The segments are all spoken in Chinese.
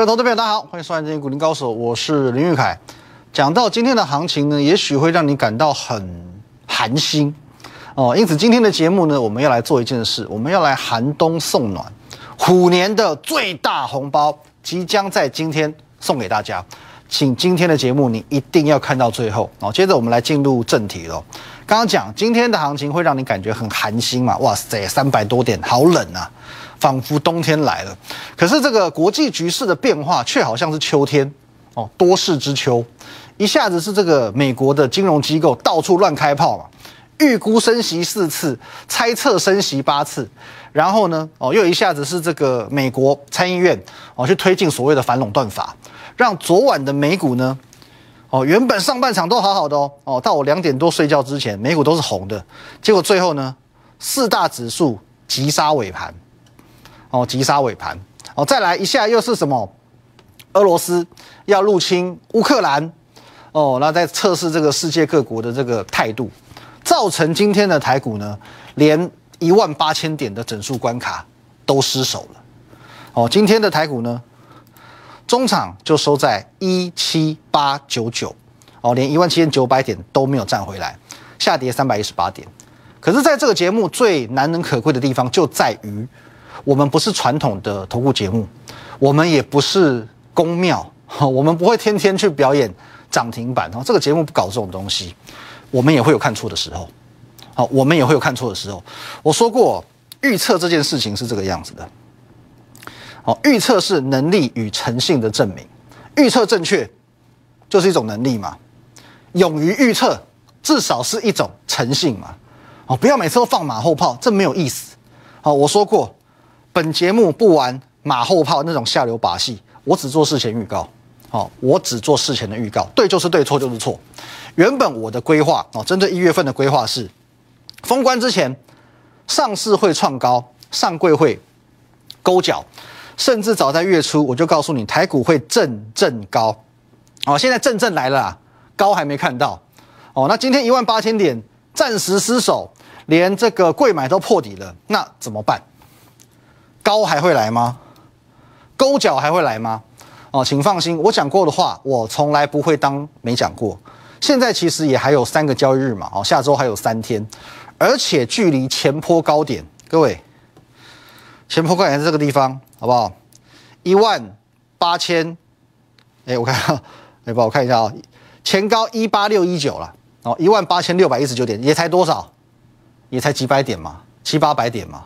各位投资朋友，大家好，欢迎收看今天股林高手，我是林玉凯。讲到今天的行情呢，也许会让你感到很寒心哦，因此今天的节目呢，我们要来做一件事，我们要来寒冬送暖，虎年的最大红包即将在今天送给大家，请今天的节目你一定要看到最后哦。接着我们来进入正题喽。刚刚讲今天的行情会让你感觉很寒心嘛？哇塞，三百多点，好冷啊！仿佛冬天来了，可是这个国际局势的变化却好像是秋天哦，多事之秋，一下子是这个美国的金融机构到处乱开炮嘛，预估升息四次，猜测升息八次，然后呢，哦，又一下子是这个美国参议院哦去推进所谓的反垄断法，让昨晚的美股呢，哦，原本上半场都好好的哦，哦，到我两点多睡觉之前，美股都是红的，结果最后呢，四大指数急杀尾盘。哦，急杀尾盘，哦，再来一下又是什么？俄罗斯要入侵乌克兰，哦，那在测试这个世界各国的这个态度，造成今天的台股呢，连一万八千点的整数关卡都失守了。哦，今天的台股呢，中场就收在一七八九九，哦，连一万七千九百点都没有站回来，下跌三百一十八点。可是，在这个节目最难能可贵的地方就在于。我们不是传统的投顾节目，我们也不是公庙，我们不会天天去表演涨停板哦。这个节目不搞这种东西，我们也会有看错的时候，好，我们也会有看错的时候。我说过，预测这件事情是这个样子的，好，预测是能力与诚信的证明，预测正确就是一种能力嘛，勇于预测至少是一种诚信嘛，哦，不要每次都放马后炮，这没有意思。好，我说过。本节目不玩马后炮那种下流把戏，我只做事前预告。好，我只做事前的预告，对就是对，错就是错。原本我的规划哦，针对一月份的规划是，封关之前上市会创高，上柜会勾脚，甚至早在月初我就告诉你台股会正正高。哦，现在正正来了，高还没看到。哦，那今天一万八千点暂时失守，连这个贵买都破底了，那怎么办？高还会来吗？勾脚还会来吗？哦，请放心，我讲过的话，我从来不会当没讲过。现在其实也还有三个交易日嘛，哦，下周还有三天，而且距离前坡高点，各位，前坡高点在这个地方，好不好？一万八千，哎，我看，哎，帮我看一下啊，前高一八六一九了，哦，一万八千六百一十九点，也才多少？也才几百点嘛，七八百点嘛。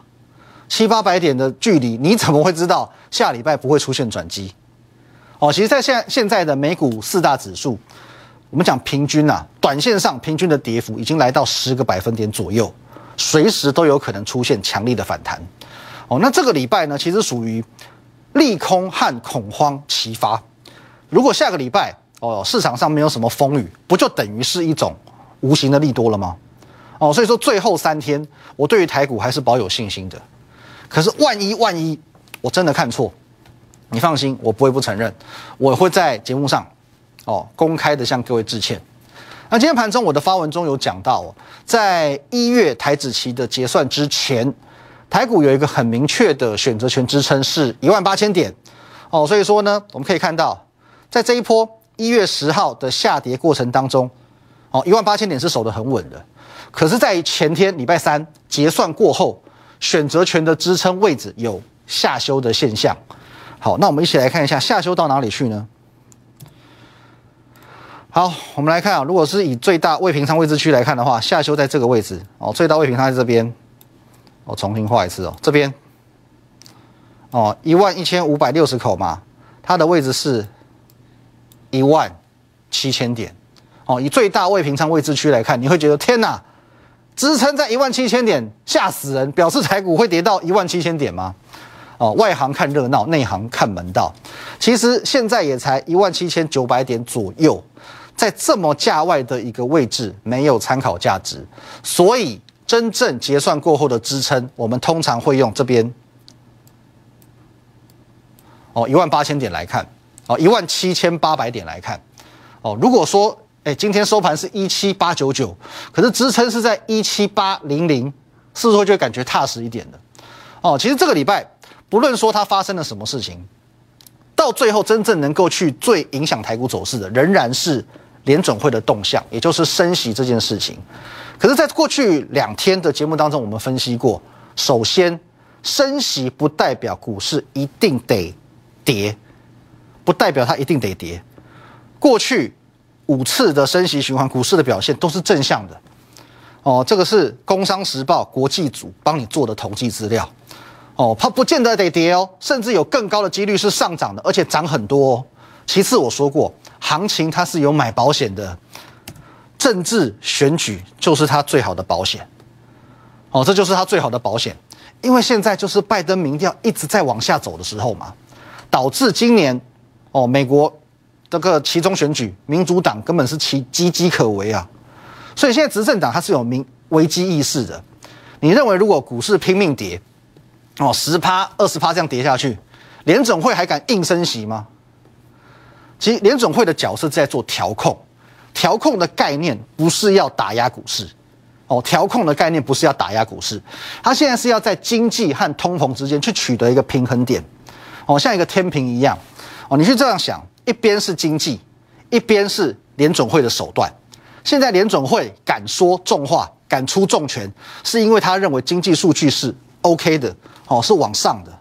七八百点的距离，你怎么会知道下礼拜不会出现转机？哦，其实，在现现在的美股四大指数，我们讲平均呐，短线上平均的跌幅已经来到十个百分点左右，随时都有可能出现强力的反弹。哦，那这个礼拜呢，其实属于利空和恐慌齐发。如果下个礼拜哦，市场上没有什么风雨，不就等于是一种无形的利多了吗？哦，所以说最后三天，我对于台股还是保有信心的。可是万一万一我真的看错，你放心，我不会不承认，我会在节目上，哦，公开的向各位致歉。那今天盘中我的发文中有讲到，在一月台子期的结算之前，台股有一个很明确的选择权支撑是一万八千点，哦，所以说呢，我们可以看到，在这一波一月十号的下跌过程当中，哦，一万八千点是守得很稳的，可是，在前天礼拜三结算过后。选择权的支撑位置有下修的现象。好，那我们一起来看一下下修到哪里去呢？好，我们来看啊，如果是以最大未平仓位置区来看的话，下修在这个位置哦，最大未平仓在这边。我重新画一次哦，这边哦，一万一千五百六十口嘛，它的位置是一万七千点哦。以最大未平仓位置区来看，你会觉得天哪！支撑在一万七千点，吓死人！表示台股会跌到一万七千点吗？哦，外行看热闹，内行看门道。其实现在也才一万七千九百点左右，在这么价外的一个位置，没有参考价值。所以真正结算过后的支撑，我们通常会用这边哦一万八千点来看，哦一万七千八百点来看。哦，如果说。哎，今天收盘是一七八九九，可是支撑是在一七八零零，是不是就感觉踏实一点的？哦，其实这个礼拜不论说它发生了什么事情，到最后真正能够去最影响台股走势的，仍然是联准会的动向，也就是升息这件事情。可是，在过去两天的节目当中，我们分析过，首先升息不代表股市一定得跌，不代表它一定得跌。过去五次的升息循环，股市的表现都是正向的。哦，这个是《工商时报》国际组帮你做的统计资料。哦，它不见得得跌哦，甚至有更高的几率是上涨的，而且涨很多。其次，我说过，行情它是有买保险的。政治选举就是它最好的保险，哦，这就是它最好的保险，因为现在就是拜登民调一直在往下走的时候嘛，导致今年哦，美国这个其中选举，民主党根本是其岌岌可危啊，所以现在执政党它是有民危机意识的。你认为如果股市拼命跌，哦，十趴、二十趴这样跌下去，联总会还敢硬升息吗？其实联总会的角色在做调控。调控的概念不是要打压股市，哦，调控的概念不是要打压股市，它现在是要在经济和通膨之间去取得一个平衡点，哦，像一个天平一样，哦，你去这样想，一边是经济，一边是联准会的手段。现在联准会敢说重话，敢出重拳，是因为他认为经济数据是 OK 的，哦，是往上的。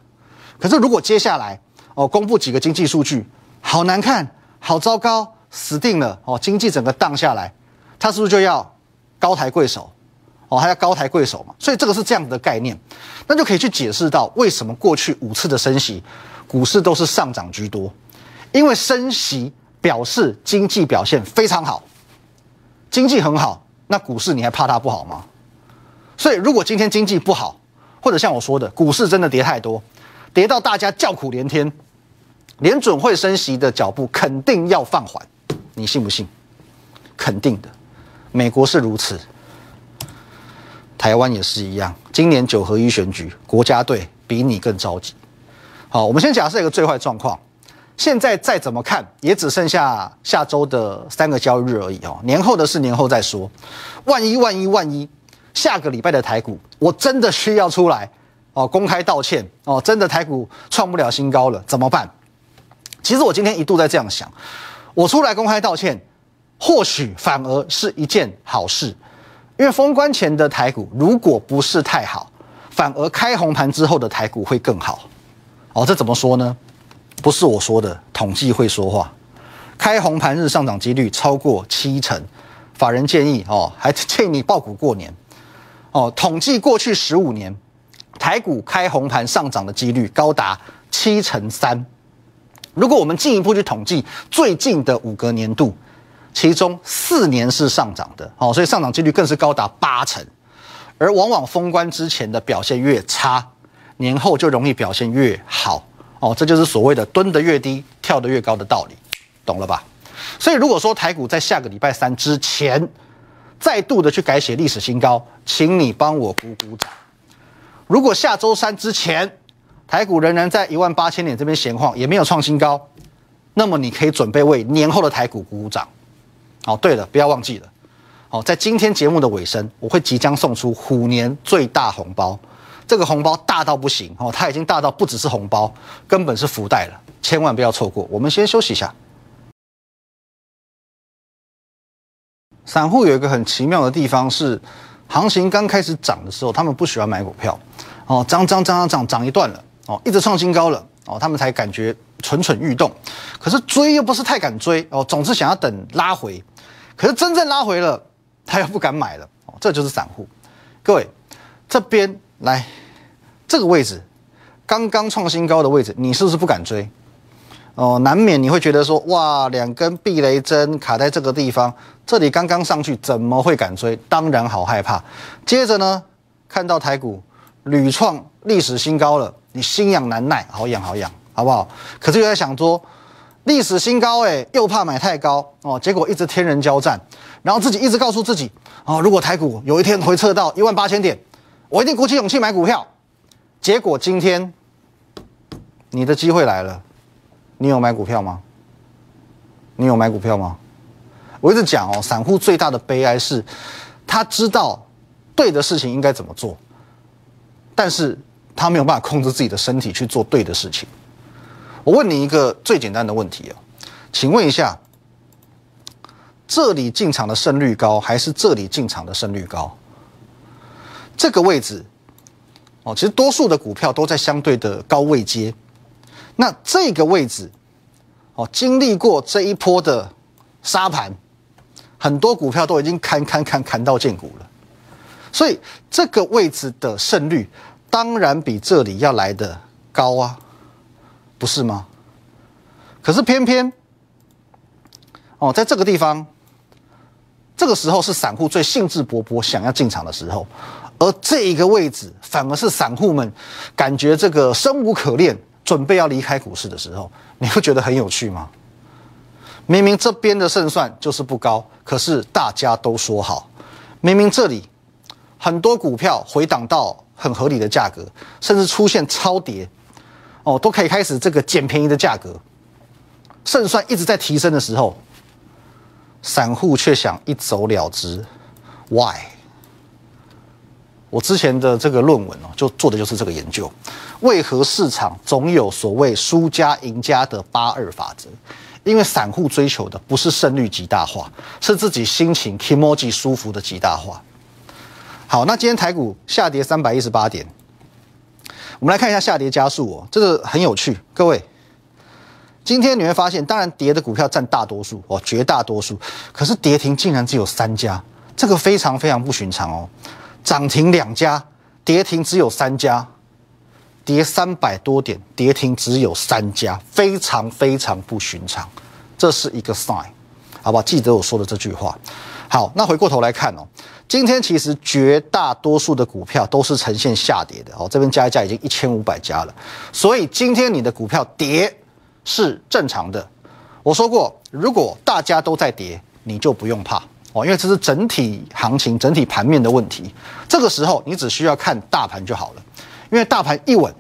可是如果接下来哦公布几个经济数据，好难看，好糟糕。死定了哦！经济整个荡下来，他是不是就要高抬贵手？哦，还要高抬贵手嘛？所以这个是这样子的概念，那就可以去解释到为什么过去五次的升息，股市都是上涨居多，因为升息表示经济表现非常好，经济很好，那股市你还怕它不好吗？所以如果今天经济不好，或者像我说的，股市真的跌太多，跌到大家叫苦连天，联准会升息的脚步肯定要放缓。你信不信？肯定的，美国是如此，台湾也是一样。今年九合一选举，国家队比你更着急。好，我们先假设一个最坏状况，现在再怎么看，也只剩下下周的三个交易日而已哦。年后的事年后再说。万一万一万一，下个礼拜的台股，我真的需要出来哦，公开道歉哦，真的台股创不了新高了，怎么办？其实我今天一度在这样想。我出来公开道歉，或许反而是一件好事，因为封关前的台股如果不是太好，反而开红盘之后的台股会更好。哦，这怎么说呢？不是我说的，统计会说话。开红盘日上涨几率超过七成，法人建议哦，还建议你爆股过年。哦，统计过去十五年，台股开红盘上涨的几率高达七成三。如果我们进一步去统计最近的五个年度，其中四年是上涨的，哦，所以上涨几率更是高达八成。而往往封关之前的表现越差，年后就容易表现越好，哦，这就是所谓的蹲得越低，跳得越高的道理，懂了吧？所以如果说台股在下个礼拜三之前再度的去改写历史新高，请你帮我鼓鼓掌。如果下周三之前，台股仍然在一万八千点这边闲晃，也没有创新高，那么你可以准备为年后的台股鼓鼓掌。哦，对了，不要忘记了，哦，在今天节目的尾声，我会即将送出虎年最大红包，这个红包大到不行哦，它已经大到不只是红包，根本是福袋了，千万不要错过。我们先休息一下。散户有一个很奇妙的地方是，行情刚开始涨的时候，他们不喜欢买股票，哦，涨涨涨涨涨涨一段了。哦，一直创新高了哦，他们才感觉蠢蠢欲动，可是追又不是太敢追哦，总是想要等拉回，可是真正拉回了，他又不敢买了哦，这就是散户。各位，这边来这个位置，刚刚创新高的位置，你是不是不敢追？哦，难免你会觉得说，哇，两根避雷针卡在这个地方，这里刚刚上去，怎么会敢追？当然好害怕。接着呢，看到台股屡创历史新高了。你心痒难耐，好痒好痒，好不好？可是又在想说，历史新高，哎，又怕买太高哦，结果一直天人交战，然后自己一直告诉自己，哦，如果台股有一天回撤到一万八千点，我一定鼓起勇气买股票。结果今天，你的机会来了，你有买股票吗？你有买股票吗？我一直讲哦，散户最大的悲哀是，他知道对的事情应该怎么做，但是。他没有办法控制自己的身体去做对的事情。我问你一个最简单的问题哦，请问一下，这里进场的胜率高，还是这里进场的胜率高？这个位置哦，其实多数的股票都在相对的高位接。那这个位置哦，经历过这一波的沙盘，很多股票都已经砍砍砍砍到见股了，所以这个位置的胜率当然比这里要来的高啊，不是吗？可是偏偏哦，在这个地方，这个时候是散户最兴致勃勃想要进场的时候。而这一个位置，反而是散户们感觉这个生无可恋，准备要离开股市的时候，你会觉得很有趣吗？明明这边的胜算就是不高，可是大家都说好。明明这里很多股票回档到很合理的价格，甚至出现超跌，哦，都可以开始这个捡便宜的价格，胜算一直在提升的时候，散户却想一走了之，Why？我之前的这个论文哦，就做的就是这个研究，为何市场总有所谓输家赢家的八二法则？因为散户追求的不是胜率极大化，是自己心情 emoji 舒服的极大化。好，那今天台股下跌三百一十八点，我们来看一下下跌加速哦，这个很有趣。各位，今天你会发现，当然跌的股票占大多数哦，绝大多数，可是跌停竟然只有三家，这个非常非常不寻常哦。涨停两家，跌停只有三家，跌三百多点，跌停只有三家，非常非常不寻常，这是一个 sign，好吧？记得我说的这句话。好，那回过头来看哦，今天其实绝大多数的股票都是呈现下跌的哦，这边加一加已经一千五百家了，所以今天你的股票跌是正常的。我说过，如果大家都在跌，你就不用怕。哦，因为这是整体行情、整体盘面的问题。这个时候，你只需要看大盘就好了。因为大盘一稳，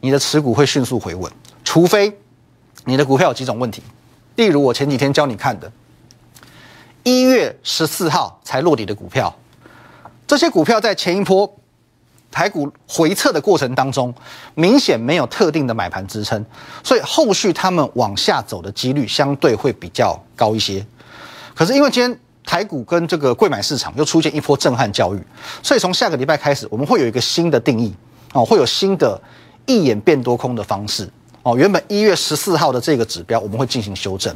你的持股会迅速回稳。除非你的股票有几种问题，例如我前几天教你看的，一月十四号才落底的股票，这些股票在前一波台股回撤的过程当中，明显没有特定的买盘支撑，所以后续他们往下走的几率相对会比较高一些。可是因为今天。台股跟这个贵买市场又出现一波震撼教育，所以从下个礼拜开始，我们会有一个新的定义哦，会有新的一眼变多空的方式哦。原本一月十四号的这个指标，我们会进行修正，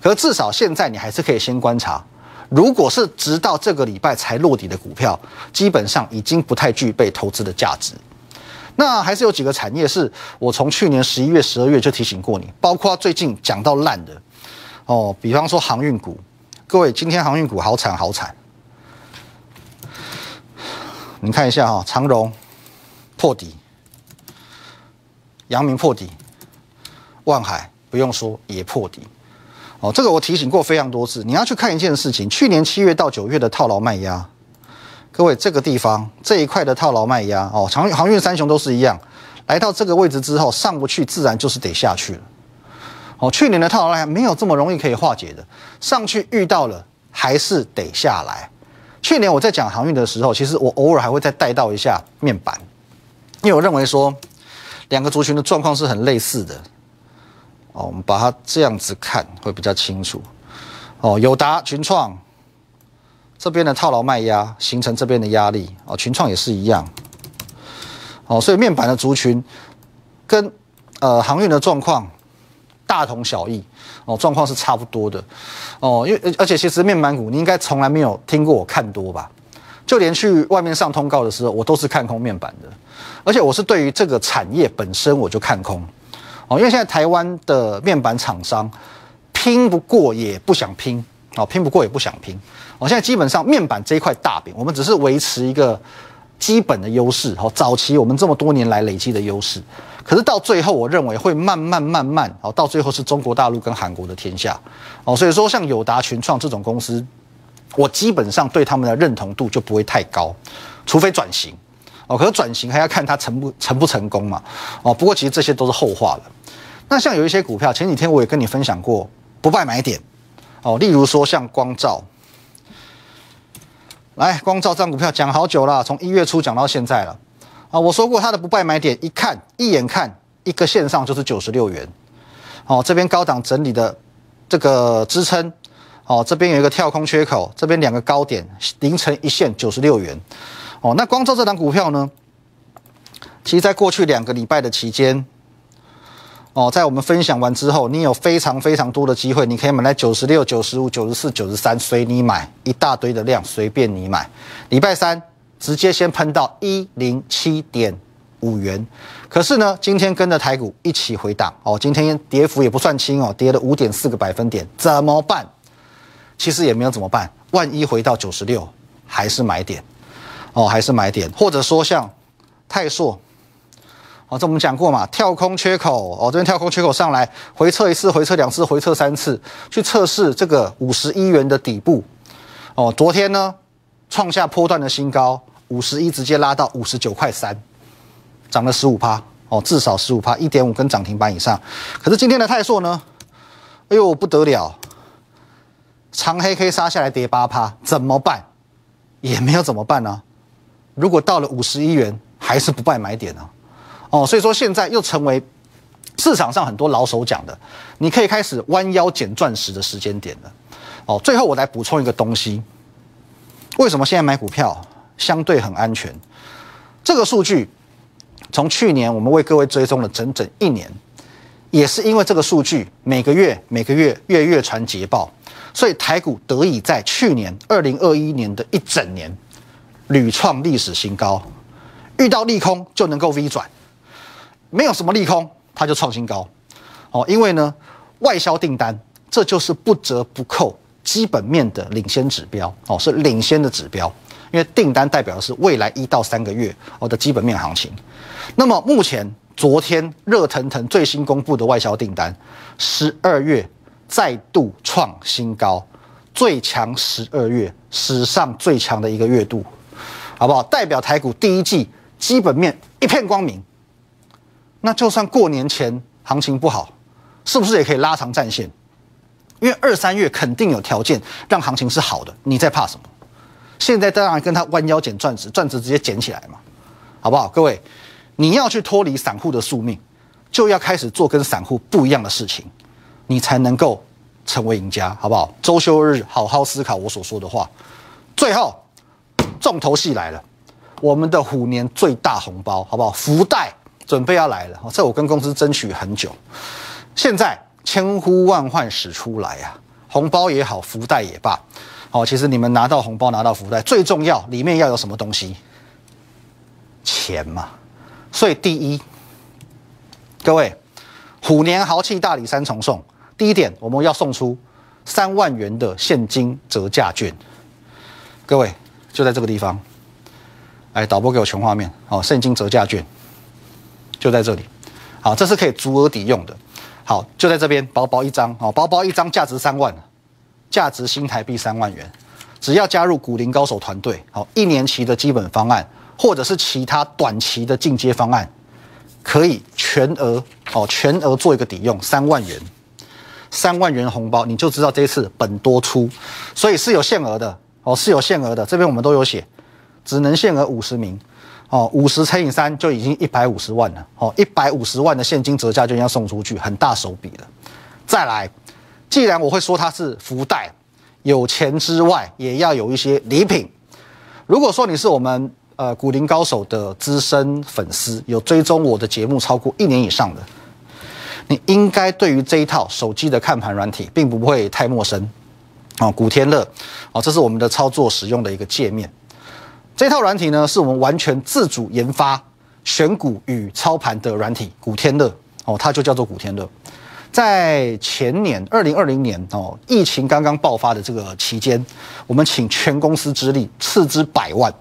可是至少现在你还是可以先观察，如果是直到这个礼拜才落底的股票，基本上已经不太具备投资的价值。那还是有几个产业是我从去年十一月、十二月就提醒过你，包括最近讲到烂的哦，比方说航运股。各位，今天航运股好惨好惨，你看一下哈，长荣破底，阳明破底，万海不用说也破底，哦，这个我提醒过非常多次，你要去看一件事情，去年七月到九月的套牢卖压，各位这个地方这一块的套牢卖压哦，长航运三雄都是一样，来到这个位置之后上不去，自然就是得下去了。哦，去年的套牢量没有这么容易可以化解的，上去遇到了还是得下来。去年我在讲航运的时候，其实我偶尔还会再带到一下面板，因为我认为说两个族群的状况是很类似的。哦，我们把它这样子看会比较清楚。哦，友达、群创这边的套牢卖压形成这边的压力，哦，群创也是一样。哦，所以面板的族群跟呃航运的状况。大同小异哦，状况是差不多的哦，因为而且其实面板股你应该从来没有听过我看多吧？就连去外面上通告的时候，我都是看空面板的，而且我是对于这个产业本身我就看空哦，因为现在台湾的面板厂商拼不过也不想拼哦，拼不过也不想拼哦，现在基本上面板这一块大饼，我们只是维持一个基本的优势哦，早期我们这么多年来累积的优势。可是到最后，我认为会慢慢慢慢哦，到最后是中国大陆跟韩国的天下哦，所以说像友达、群创这种公司，我基本上对他们的认同度就不会太高，除非转型哦。可是转型还要看它成不成不成功嘛哦。不过其实这些都是后话了。那像有一些股票，前几天我也跟你分享过不败买点哦，例如说像光照，来光照这张股票讲好久了，从一月初讲到现在了。啊，我说过它的不败买点，一看一眼看一个线上就是九十六元，哦，这边高档整理的这个支撑，哦，这边有一个跳空缺口，这边两个高点，凌晨一线九十六元，哦，那光州这档股票呢，其实在过去两个礼拜的期间。哦，在我们分享完之后，你有非常非常多的机会，你可以买来九十六、九十五、九十四、九十三，随你买一大堆的量，随便你买。礼拜三直接先喷到一零七点五元，可是呢，今天跟着台股一起回档哦，今天跌幅也不算轻哦，跌了五点四个百分点，怎么办？其实也没有怎么办，万一回到九十六，还是买点哦，还是买点，或者说像泰硕。哦，这我们讲过嘛，跳空缺口哦，这边跳空缺口上来回撤一次，回撤两次，回撤三次，去测试这个五十一元的底部。哦，昨天呢创下波段的新高，五十一直接拉到五十九块三，涨了十五趴哦，至少十五趴，一点五根涨停板以上。可是今天的泰硕呢，哎呦不得了，长黑黑杀下来跌八趴，怎么办？也没有怎么办呢？如果到了五十一元，还是不败买点呢？哦，所以说现在又成为市场上很多老手讲的，你可以开始弯腰捡钻石的时间点了。哦，最后我来补充一个东西，为什么现在买股票相对很安全？这个数据从去年我们为各位追踪了整整一年，也是因为这个数据每个月每个月月月传捷报，所以台股得以在去年二零二一年的一整年屡创历史新高，遇到利空就能够 V 转。没有什么利空，它就创新高，哦，因为呢，外销订单这就是不折不扣基本面的领先指标，哦，是领先的指标，因为订单代表的是未来一到三个月哦的基本面行情。那么目前昨天热腾腾最新公布的外销订单，十二月再度创新高，最强十二月史上最强的一个月度，好不好？代表台股第一季基本面一片光明。那就算过年前行情不好，是不是也可以拉长战线？因为二三月肯定有条件让行情是好的，你在怕什么？现在当然跟他弯腰捡钻石，钻石直接捡起来嘛，好不好？各位，你要去脱离散户的宿命，就要开始做跟散户不一样的事情，你才能够成为赢家，好不好？周休日好好思考我所说的话。最后，重头戏来了，我们的虎年最大红包，好不好？福袋。准备要来了，这我跟公司争取很久，现在千呼万唤始出来呀，红包也好，福袋也罢，哦，其实你们拿到红包拿到福袋最重要，里面要有什么东西？钱嘛，所以第一，各位，虎年豪气大礼三重送，第一点我们要送出三万元的现金折价券，各位就在这个地方，来导播给我全画面，哦，现金折价券。就在这里，好，这是可以足额抵用的。好，就在这边，薄薄一张，哦，薄薄一张，价值三万，价值新台币三万元。只要加入股林高手团队，好，一年期的基本方案，或者是其他短期的进阶方案，可以全额，哦，全额做一个抵用，三万元，三万元红包，你就知道这次本多出，所以是有限额的，哦，是有限额的。这边我们都有写，只能限额五十名。哦，五十乘以三就已经一百五十万了。哦，一百五十万的现金折价就要送出去，很大手笔了。再来，既然我会说它是福袋，有钱之外也要有一些礼品。如果说你是我们呃古林高手的资深粉丝，有追踪我的节目超过一年以上的，你应该对于这一套手机的看盘软体并不会太陌生。哦，古天乐，哦，这是我们的操作使用的一个界面。这套软体呢，是我们完全自主研发选股与操盘的软体，古天乐哦，它就叫做古天乐。在前年二零二零年哦，疫情刚刚爆发的这个期间，我们请全公司之力斥资百万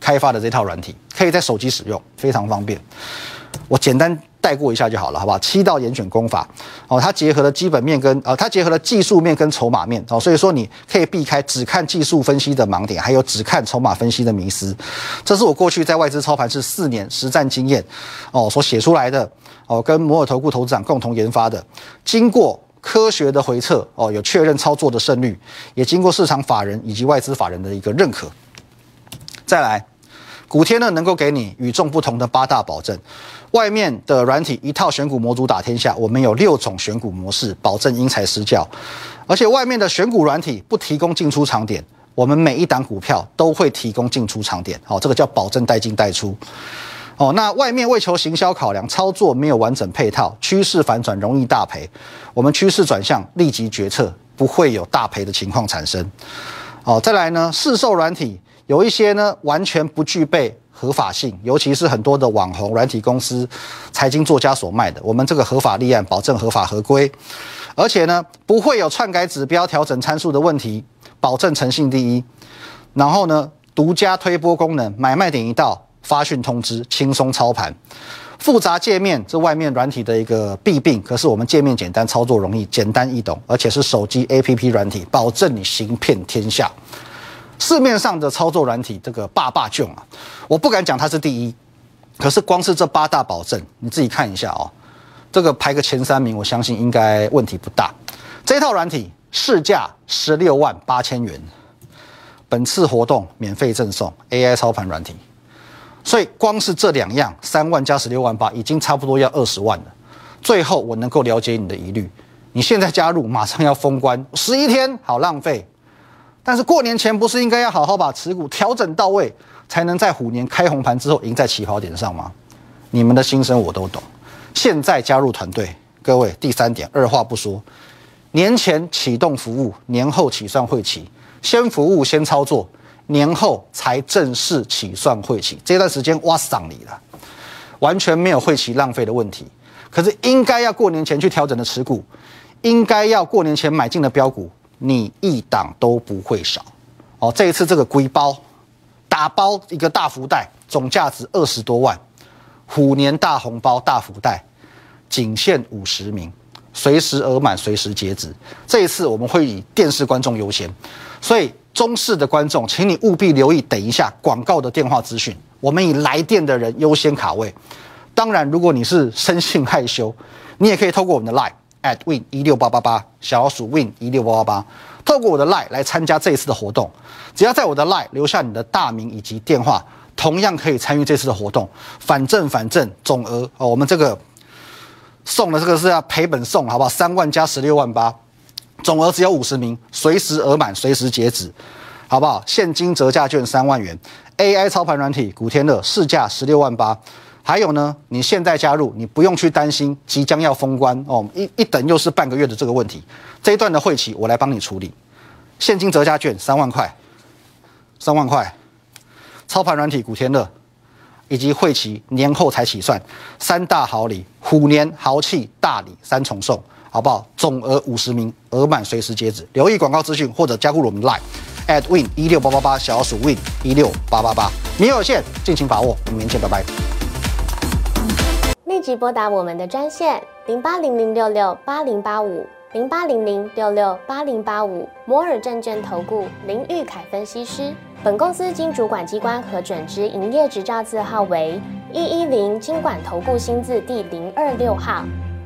开发的这套软体，可以在手机使用，非常方便。我简单。带过一下就好了，好不好？七道严选功法哦，它结合了基本面跟呃，它结合了技术面跟筹码面哦，所以说你可以避开只看技术分析的盲点，还有只看筹码分析的迷失。这是我过去在外资操盘是四年实战经验哦所写出来的哦，跟摩尔投顾投资长共同研发的，经过科学的回测哦，有确认操作的胜率，也经过市场法人以及外资法人的一个认可。再来。古天乐能够给你与众不同的八大保证。外面的软体一套选股模组打天下，我们有六种选股模式，保证因材施教。而且外面的选股软体不提供进出场点，我们每一档股票都会提供进出场点。好，这个叫保证带进带出。哦，那外面为求行销考量，操作没有完整配套，趋势反转容易大赔。我们趋势转向，立即决策，不会有大赔的情况产生。哦，再来呢，市售软体有一些呢，完全不具备合法性，尤其是很多的网红软体公司、财经作家所卖的。我们这个合法立案，保证合法合规，而且呢，不会有篡改指标、调整参数的问题，保证诚信第一。然后呢，独家推播功能，买卖点一到。发讯通知，轻松操盘，复杂界面这外面软体的一个弊病。可是我们界面简单，操作容易，简单易懂，而且是手机 APP 软体，保证你行遍天下。市面上的操作软体，这个霸霸囧啊，我不敢讲它是第一，可是光是这八大保证，你自己看一下哦，这个排个前三名，我相信应该问题不大。这套软体市价十六万八千元，本次活动免费赠送 AI 操盘软体。所以光是这两样，三万加十六万八，已经差不多要二十万了。最后我能够了解你的疑虑，你现在加入，马上要封关，十一天好浪费。但是过年前不是应该要好好把持股调整到位，才能在虎年开红盘之后赢在起跑点上吗？你们的心声我都懂。现在加入团队，各位，第三点，二话不说，年前启动服务，年后起算会期，先服务先操作。年后才正式起算会期，这段时间挖上你了，完全没有会期浪费的问题。可是应该要过年前去调整的持股，应该要过年前买进的标股，你一档都不会少。哦，这一次这个龟包打包一个大福袋，总价值二十多万，虎年大红包大福袋，仅限五十名，随时额满，随时截止。这一次我们会以电视观众优先，所以。中式的观众，请你务必留意，等一下广告的电话资讯，我们以来电的人优先卡位。当然，如果你是生性害羞，你也可以透过我们的 line at win 一六八八八小老鼠 win 一六八八八，透过我的 line 来参加这一次的活动。只要在我的 line 留下你的大名以及电话，同样可以参与这次的活动。反正反正总额哦，我们这个送的这个是要赔本送，好不好？三万加十六万八。总额只有五十名，随时额满，随时截止，好不好？现金折价券三万元，AI 操盘软体古天乐市价十六万八，还有呢，你现在加入，你不用去担心即将要封关哦，一一等又是半个月的这个问题，这一段的会期我来帮你处理，现金折价券三万块，三万块，操盘软体古天乐，以及会期年后才起算，三大好礼，虎年豪气大礼三重送。好不好？总额五十名，额满随时截止。留意广告资讯或者加入我们 Line at win 一六八八八，小老鼠 win 一六八八八，名额有限，尽情把握。我们明天拜拜。立即拨打我们的专线零八零零六六八零八五零八零零六六八零八五摩尔证券投顾林玉凯分析师。本公司经主管机关核准之营业执照字号为一一零金管投顾新字第零二六号。